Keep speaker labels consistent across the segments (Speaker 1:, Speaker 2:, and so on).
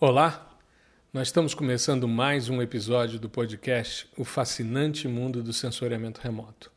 Speaker 1: Olá, nós estamos começando mais um episódio do podcast O Fascinante Mundo do Sensoriamento Remoto.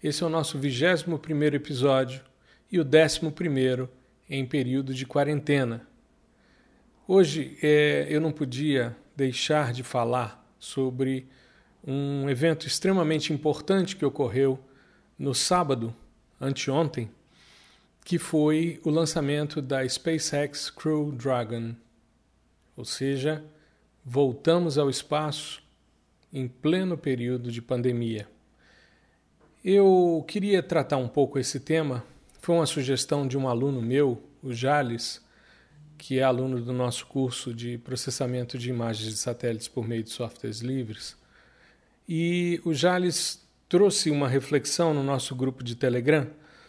Speaker 1: Esse é o nosso 21 primeiro episódio e o 11 primeiro em período de quarentena. Hoje é, eu não podia deixar de falar sobre um evento extremamente importante que ocorreu no sábado, anteontem, que foi o lançamento da SpaceX Crew Dragon ou seja, voltamos ao espaço em pleno período de pandemia. Eu queria tratar um pouco esse tema. Foi uma sugestão de um aluno meu, o Jales, que é aluno do nosso curso de processamento de imagens de satélites por meio de softwares livres. E o Jales trouxe uma reflexão no nosso grupo de Telegram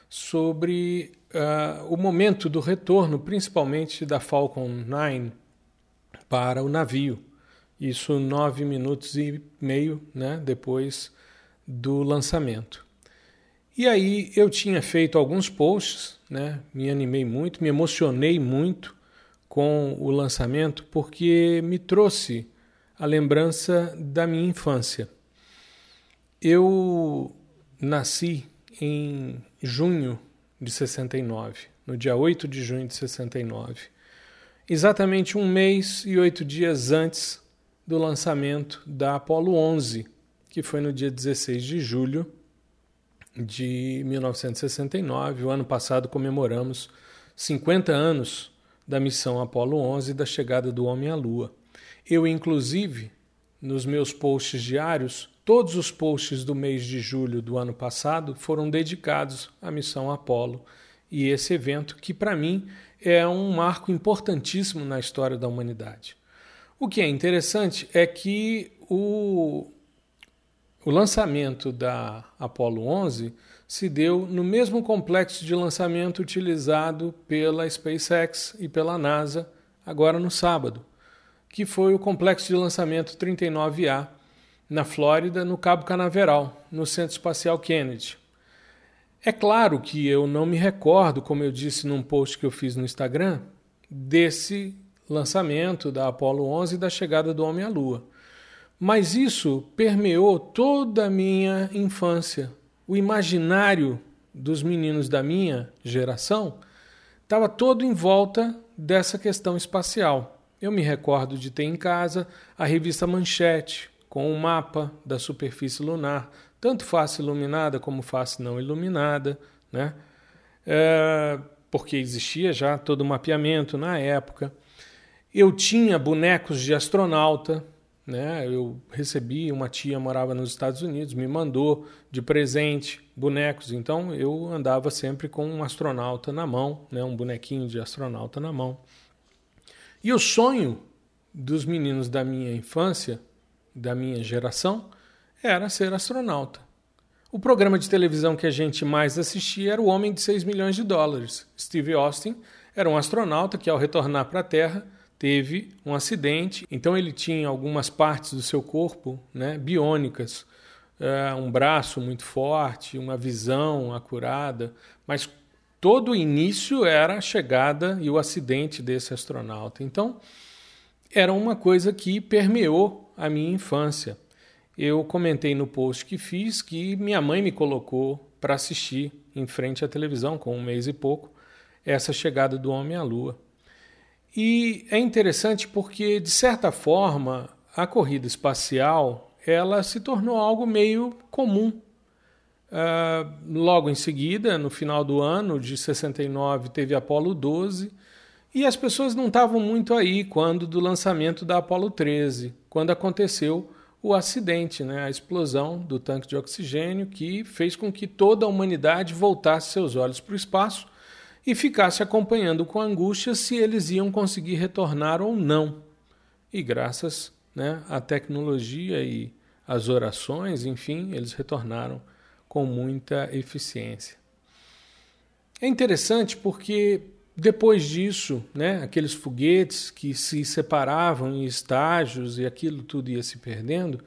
Speaker 1: sobre uh, o momento do retorno, principalmente da Falcon 9 para o navio. Isso nove minutos e meio né, depois do lançamento. E aí eu tinha feito alguns posts, né, me animei muito, me emocionei muito com o lançamento, porque me trouxe a lembrança da minha infância. Eu nasci em junho de 69, no dia 8 de junho de 69 exatamente um mês e oito dias antes do lançamento da Apollo 11, que foi no dia 16 de julho de 1969. O ano passado comemoramos 50 anos da missão Apollo 11 e da chegada do homem à Lua. Eu, inclusive, nos meus posts diários, todos os posts do mês de julho do ano passado foram dedicados à missão Apollo e esse evento que, para mim, é um marco importantíssimo na história da humanidade. O que é interessante é que o, o lançamento da Apollo 11 se deu no mesmo complexo de lançamento utilizado pela SpaceX e pela NASA agora no sábado, que foi o complexo de lançamento 39A na Flórida, no Cabo Canaveral, no Centro Espacial Kennedy. É claro que eu não me recordo, como eu disse num post que eu fiz no Instagram, desse lançamento da Apollo 11 e da chegada do homem à Lua. Mas isso permeou toda a minha infância. O imaginário dos meninos da minha geração estava todo em volta dessa questão espacial. Eu me recordo de ter em casa a revista Manchete, com o um mapa da superfície lunar, tanto face iluminada como face não iluminada, né? É, porque existia já todo o mapeamento na época. Eu tinha bonecos de astronauta, né? Eu recebi, uma tia morava nos Estados Unidos, me mandou de presente bonecos, então eu andava sempre com um astronauta na mão, né? Um bonequinho de astronauta na mão. E o sonho dos meninos da minha infância, da minha geração, era ser astronauta. O programa de televisão que a gente mais assistia era O Homem de 6 milhões de dólares. Steve Austin era um astronauta que, ao retornar para a Terra, teve um acidente, então ele tinha algumas partes do seu corpo né, biônicas, uh, um braço muito forte, uma visão acurada, mas todo o início era a chegada e o acidente desse astronauta. Então, era uma coisa que permeou a minha infância eu comentei no post que fiz que minha mãe me colocou para assistir em frente à televisão, com um mês e pouco, essa chegada do homem à Lua. E é interessante porque, de certa forma, a corrida espacial ela se tornou algo meio comum. Uh, logo em seguida, no final do ano de 69, teve Apolo 12, e as pessoas não estavam muito aí quando do lançamento da Apolo 13, quando aconteceu o acidente, né, a explosão do tanque de oxigênio que fez com que toda a humanidade voltasse seus olhos para o espaço e ficasse acompanhando com angústia se eles iam conseguir retornar ou não. E graças né, à tecnologia e às orações, enfim, eles retornaram com muita eficiência. É interessante porque depois disso, né, aqueles foguetes que se separavam em estágios e aquilo tudo ia se perdendo,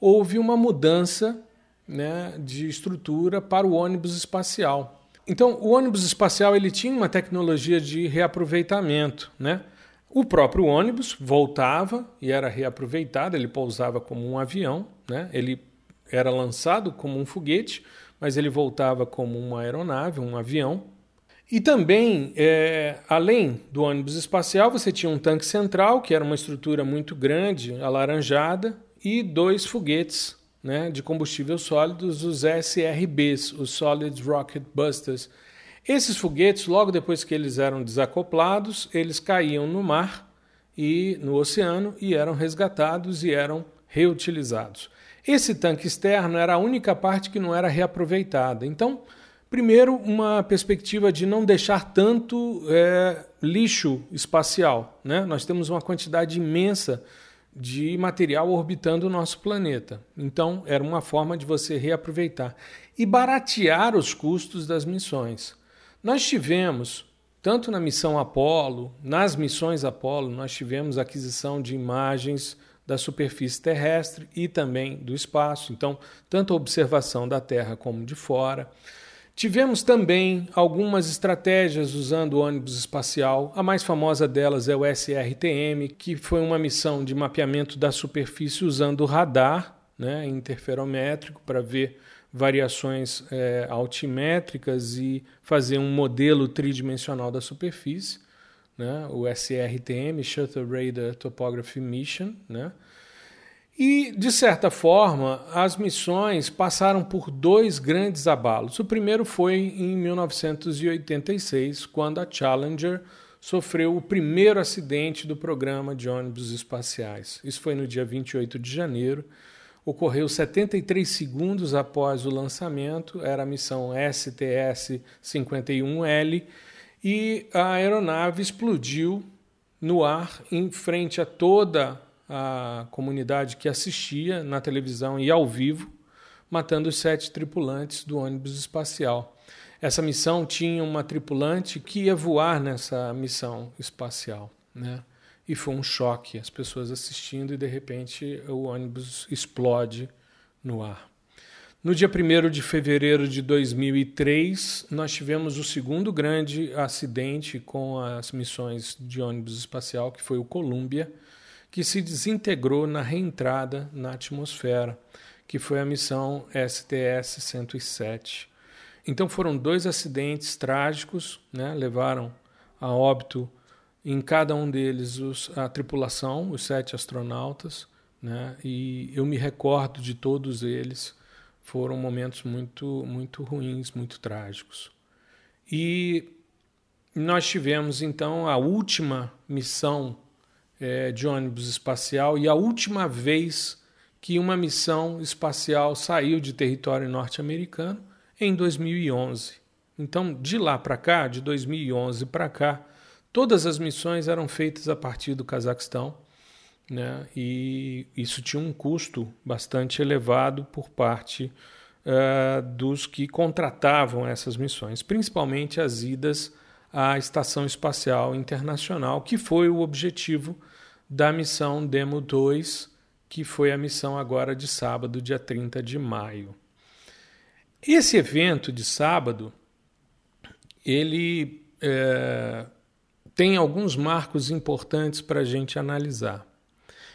Speaker 1: houve uma mudança né, de estrutura para o ônibus espacial. Então, o ônibus espacial ele tinha uma tecnologia de reaproveitamento. Né? O próprio ônibus voltava e era reaproveitado, ele pousava como um avião, né? ele era lançado como um foguete, mas ele voltava como uma aeronave, um avião. E também, é, além do ônibus espacial, você tinha um tanque central, que era uma estrutura muito grande, alaranjada, e dois foguetes né, de combustível sólidos, os SRBs, os Solid Rocket Busters. Esses foguetes, logo depois que eles eram desacoplados, eles caíam no mar e no oceano e eram resgatados e eram reutilizados. Esse tanque externo era a única parte que não era reaproveitada. Então, primeiro, uma perspectiva de não deixar tanto é, lixo espacial. Né? Nós temos uma quantidade imensa de material orbitando o nosso planeta. Então, era uma forma de você reaproveitar e baratear os custos das missões. Nós tivemos, tanto na missão Apolo, nas missões Apolo, nós tivemos aquisição de imagens da superfície terrestre e também do espaço, então, tanto a observação da Terra como de fora. Tivemos também algumas estratégias usando ônibus espacial. A mais famosa delas é o SRTM, que foi uma missão de mapeamento da superfície usando radar né, interferométrico para ver variações é, altimétricas e fazer um modelo tridimensional da superfície. Né, o SRTM, Shuttle Radar Topography Mission, né, e, de certa forma, as missões passaram por dois grandes abalos. O primeiro foi em 1986, quando a Challenger sofreu o primeiro acidente do programa de ônibus espaciais. Isso foi no dia 28 de janeiro. Ocorreu 73 segundos após o lançamento, era a missão STS-51L, e a aeronave explodiu no ar em frente a toda a comunidade que assistia na televisão e ao vivo, matando os sete tripulantes do ônibus espacial. Essa missão tinha uma tripulante que ia voar nessa missão espacial, né? E foi um choque, as pessoas assistindo e de repente o ônibus explode no ar. No dia 1 de fevereiro de 2003, nós tivemos o segundo grande acidente com as missões de ônibus espacial, que foi o Columbia, que se desintegrou na reentrada na atmosfera, que foi a missão STS-107. Então foram dois acidentes trágicos, né? levaram a óbito em cada um deles os, a tripulação, os sete astronautas, né? e eu me recordo de todos eles. Foram momentos muito, muito ruins, muito trágicos. E nós tivemos então a última missão é, de ônibus espacial e a última vez que uma missão espacial saiu de território norte-americano em 2011. Então, de lá para cá, de 2011 para cá, todas as missões eram feitas a partir do Cazaquistão, né? e isso tinha um custo bastante elevado por parte uh, dos que contratavam essas missões, principalmente as idas à Estação Espacial Internacional, que foi o objetivo da missão Demo 2, que foi a missão agora de sábado, dia 30 de maio. Esse evento de sábado, ele é, tem alguns marcos importantes para a gente analisar.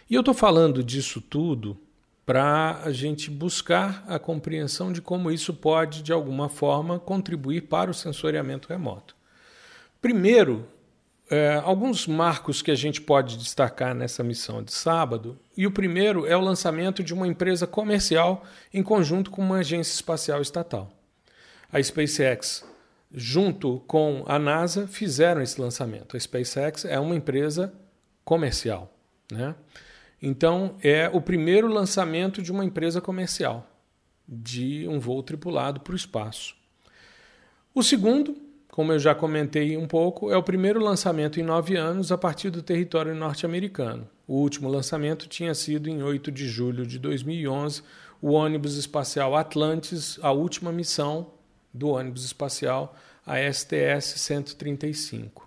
Speaker 1: E eu estou falando disso tudo para a gente buscar a compreensão de como isso pode, de alguma forma, contribuir para o sensoriamento remoto. Primeiro, é, alguns marcos que a gente pode destacar nessa missão de sábado, e o primeiro é o lançamento de uma empresa comercial em conjunto com uma agência espacial estatal. A SpaceX, junto com a NASA, fizeram esse lançamento. A SpaceX é uma empresa comercial. Né? Então, é o primeiro lançamento de uma empresa comercial, de um voo tripulado para o espaço. O segundo como eu já comentei um pouco, é o primeiro lançamento em nove anos a partir do território norte-americano. O último lançamento tinha sido em 8 de julho de 2011, o ônibus espacial Atlantis, a última missão do ônibus espacial, a STS-135.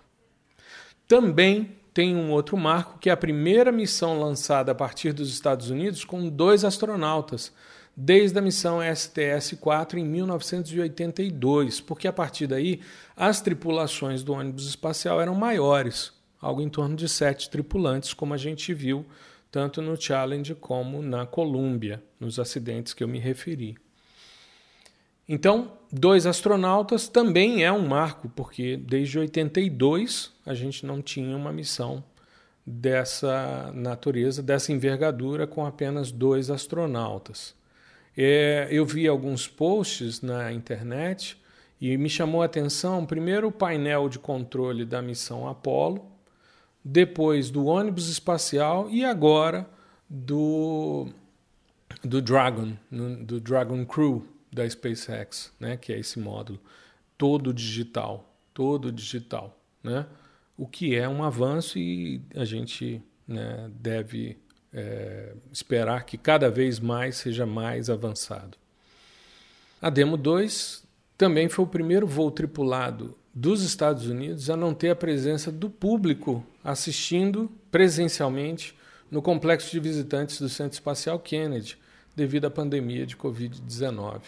Speaker 1: Também tem um outro marco, que é a primeira missão lançada a partir dos Estados Unidos com dois astronautas, desde a missão STS-4 em 1982, porque a partir daí as tripulações do ônibus espacial eram maiores. algo em torno de sete tripulantes, como a gente viu tanto no Challenge como na Columbia, nos acidentes que eu me referi. Então, dois astronautas também é um marco, porque desde 82 a gente não tinha uma missão dessa natureza, dessa envergadura, com apenas dois astronautas. É, eu vi alguns posts na internet e me chamou a atenção, primeiro, o painel de controle da missão Apollo, depois do ônibus espacial e agora do, do Dragon, do Dragon Crew da SpaceX, né, que é esse módulo todo digital, todo digital, né? O que é um avanço e a gente né, deve é, esperar que cada vez mais seja mais avançado. A Demo 2 também foi o primeiro voo tripulado dos Estados Unidos a não ter a presença do público assistindo presencialmente no complexo de visitantes do Centro Espacial Kennedy, devido à pandemia de Covid-19.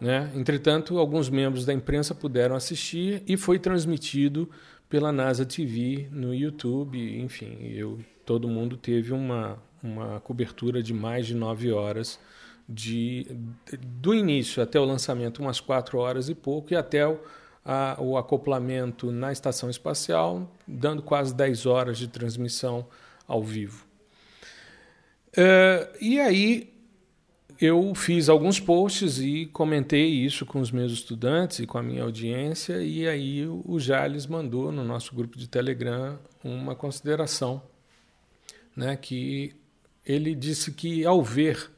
Speaker 1: Né? Entretanto, alguns membros da imprensa puderam assistir e foi transmitido pela NASA TV no YouTube. Enfim, eu, todo mundo teve uma, uma cobertura de mais de nove horas de, do início até o lançamento, umas quatro horas e pouco, e até o, a, o acoplamento na estação espacial, dando quase dez horas de transmissão ao vivo. Uh, e aí eu fiz alguns posts e comentei isso com os meus estudantes e com a minha audiência, e aí o Jales mandou no nosso grupo de Telegram uma consideração, né, que ele disse que ao ver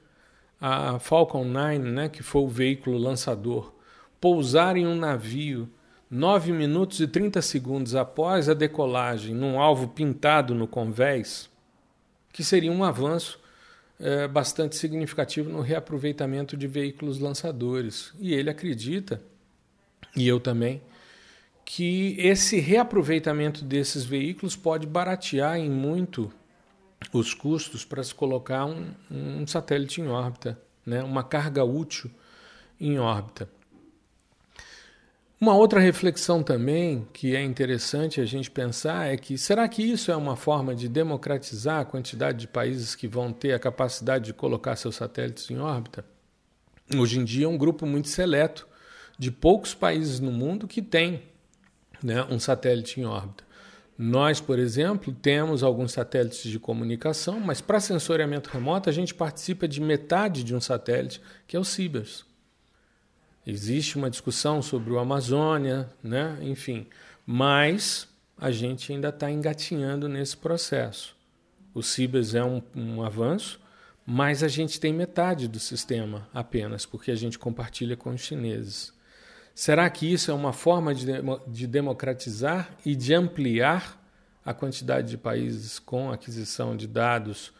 Speaker 1: a Falcon 9, né, que foi o veículo lançador, pousar em um navio 9 minutos e 30 segundos após a decolagem num alvo pintado no convés, que seria um avanço é, bastante significativo no reaproveitamento de veículos lançadores. E ele acredita, e eu também, que esse reaproveitamento desses veículos pode baratear em muito os custos para se colocar um, um satélite em órbita, né? uma carga útil em órbita. Uma outra reflexão também que é interessante a gente pensar é que será que isso é uma forma de democratizar a quantidade de países que vão ter a capacidade de colocar seus satélites em órbita? Hoje em dia é um grupo muito seleto de poucos países no mundo que tem né, um satélite em órbita. Nós, por exemplo, temos alguns satélites de comunicação, mas para sensoriamento remoto a gente participa de metade de um satélite, que é o Cibers. Existe uma discussão sobre o Amazônia, né? enfim, mas a gente ainda está engatinhando nesse processo. O Cibers é um, um avanço, mas a gente tem metade do sistema apenas, porque a gente compartilha com os chineses. Será que isso é uma forma de, de democratizar e de ampliar a quantidade de países com aquisição de dados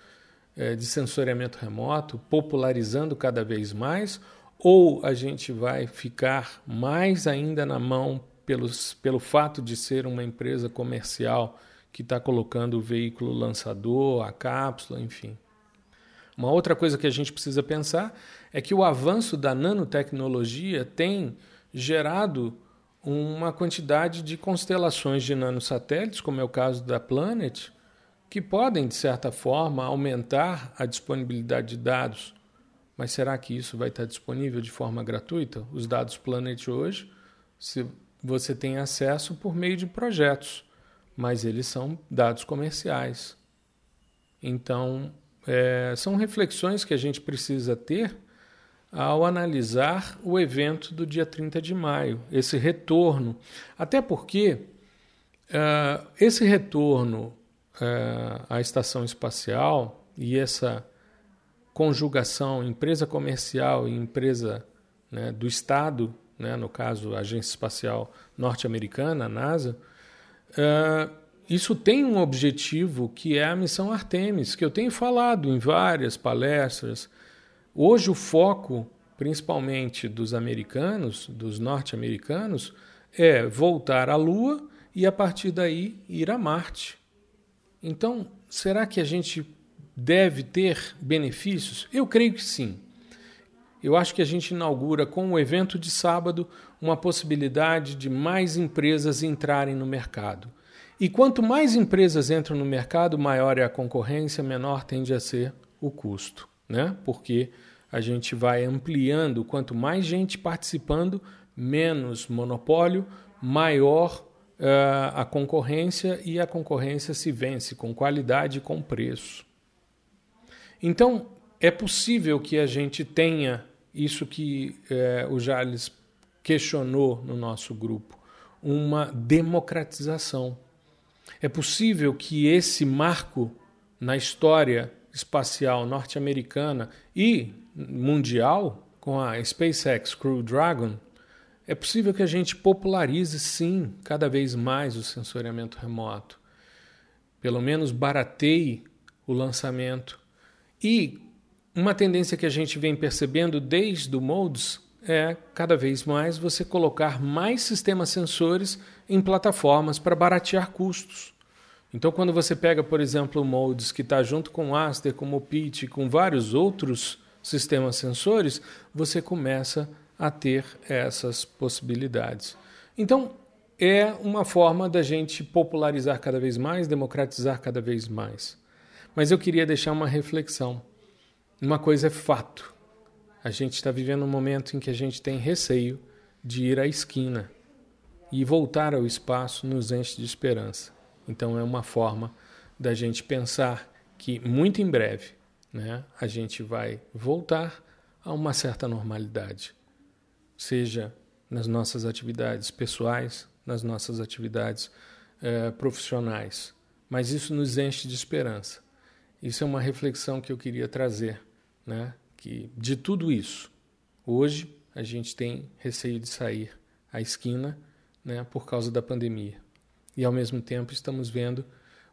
Speaker 1: é, de sensoriamento remoto, popularizando cada vez mais? Ou a gente vai ficar mais ainda na mão pelos, pelo fato de ser uma empresa comercial que está colocando o veículo lançador, a cápsula, enfim? Uma outra coisa que a gente precisa pensar é que o avanço da nanotecnologia tem gerado uma quantidade de constelações de nanosatélites, como é o caso da Planet, que podem, de certa forma, aumentar a disponibilidade de dados. Mas será que isso vai estar disponível de forma gratuita? Os dados Planet hoje, se você tem acesso por meio de projetos, mas eles são dados comerciais. Então, é, são reflexões que a gente precisa ter ao analisar o evento do dia 30 de maio, esse retorno. Até porque uh, esse retorno uh, à estação espacial e essa conjugação empresa comercial e empresa né, do Estado, né, no caso a Agência Espacial Norte-Americana, a NASA, uh, isso tem um objetivo que é a missão Artemis, que eu tenho falado em várias palestras Hoje o foco, principalmente dos americanos, dos norte-americanos, é voltar à Lua e a partir daí ir a Marte. Então, será que a gente deve ter benefícios? Eu creio que sim. Eu acho que a gente inaugura com o evento de sábado uma possibilidade de mais empresas entrarem no mercado. E quanto mais empresas entram no mercado, maior é a concorrência, menor tende a ser o custo, né? Porque a gente vai ampliando, quanto mais gente participando, menos monopólio, maior uh, a concorrência e a concorrência se vence com qualidade e com preço. Então, é possível que a gente tenha isso que uh, o Jales questionou no nosso grupo, uma democratização. É possível que esse marco na história espacial norte-americana e mundial, com a SpaceX Crew Dragon, é possível que a gente popularize sim cada vez mais o sensoriamento remoto. Pelo menos barateie o lançamento. E uma tendência que a gente vem percebendo desde o Modes é cada vez mais você colocar mais sistemas sensores em plataformas para baratear custos. Então, quando você pega, por exemplo, o Modes, que está junto com o Aster, com o Mopit, com vários outros sistemas sensores, você começa a ter essas possibilidades. Então, é uma forma da gente popularizar cada vez mais, democratizar cada vez mais. Mas eu queria deixar uma reflexão. Uma coisa é fato. A gente está vivendo um momento em que a gente tem receio de ir à esquina e voltar ao espaço nos enche de esperança. Então é uma forma da gente pensar que muito em breve né, a gente vai voltar a uma certa normalidade, seja nas nossas atividades pessoais, nas nossas atividades eh, profissionais. Mas isso nos enche de esperança. Isso é uma reflexão que eu queria trazer, né? Que de tudo isso, hoje a gente tem receio de sair à esquina, né? Por causa da pandemia e ao mesmo tempo estamos vendo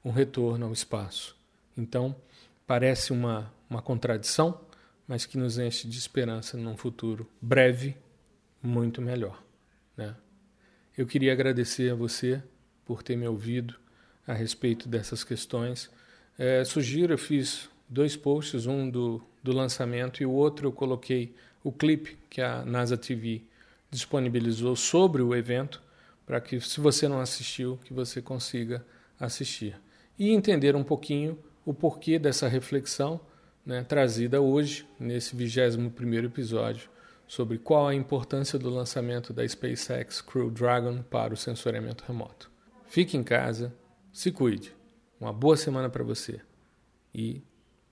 Speaker 1: um retorno ao espaço. Então, parece uma, uma contradição, mas que nos enche de esperança num futuro breve, muito melhor. Né? Eu queria agradecer a você por ter me ouvido a respeito dessas questões. É, sugiro, eu fiz dois posts, um do, do lançamento e o outro eu coloquei o clipe que a NASA TV disponibilizou sobre o evento para que, se você não assistiu, que você consiga assistir. E entender um pouquinho o porquê dessa reflexão né, trazida hoje, nesse 21 episódio, sobre qual a importância do lançamento da SpaceX Crew Dragon para o sensoriamento remoto. Fique em casa, se cuide. Uma boa semana para você. E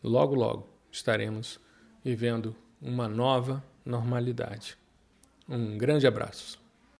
Speaker 1: logo, logo estaremos vivendo uma nova normalidade. Um grande abraço.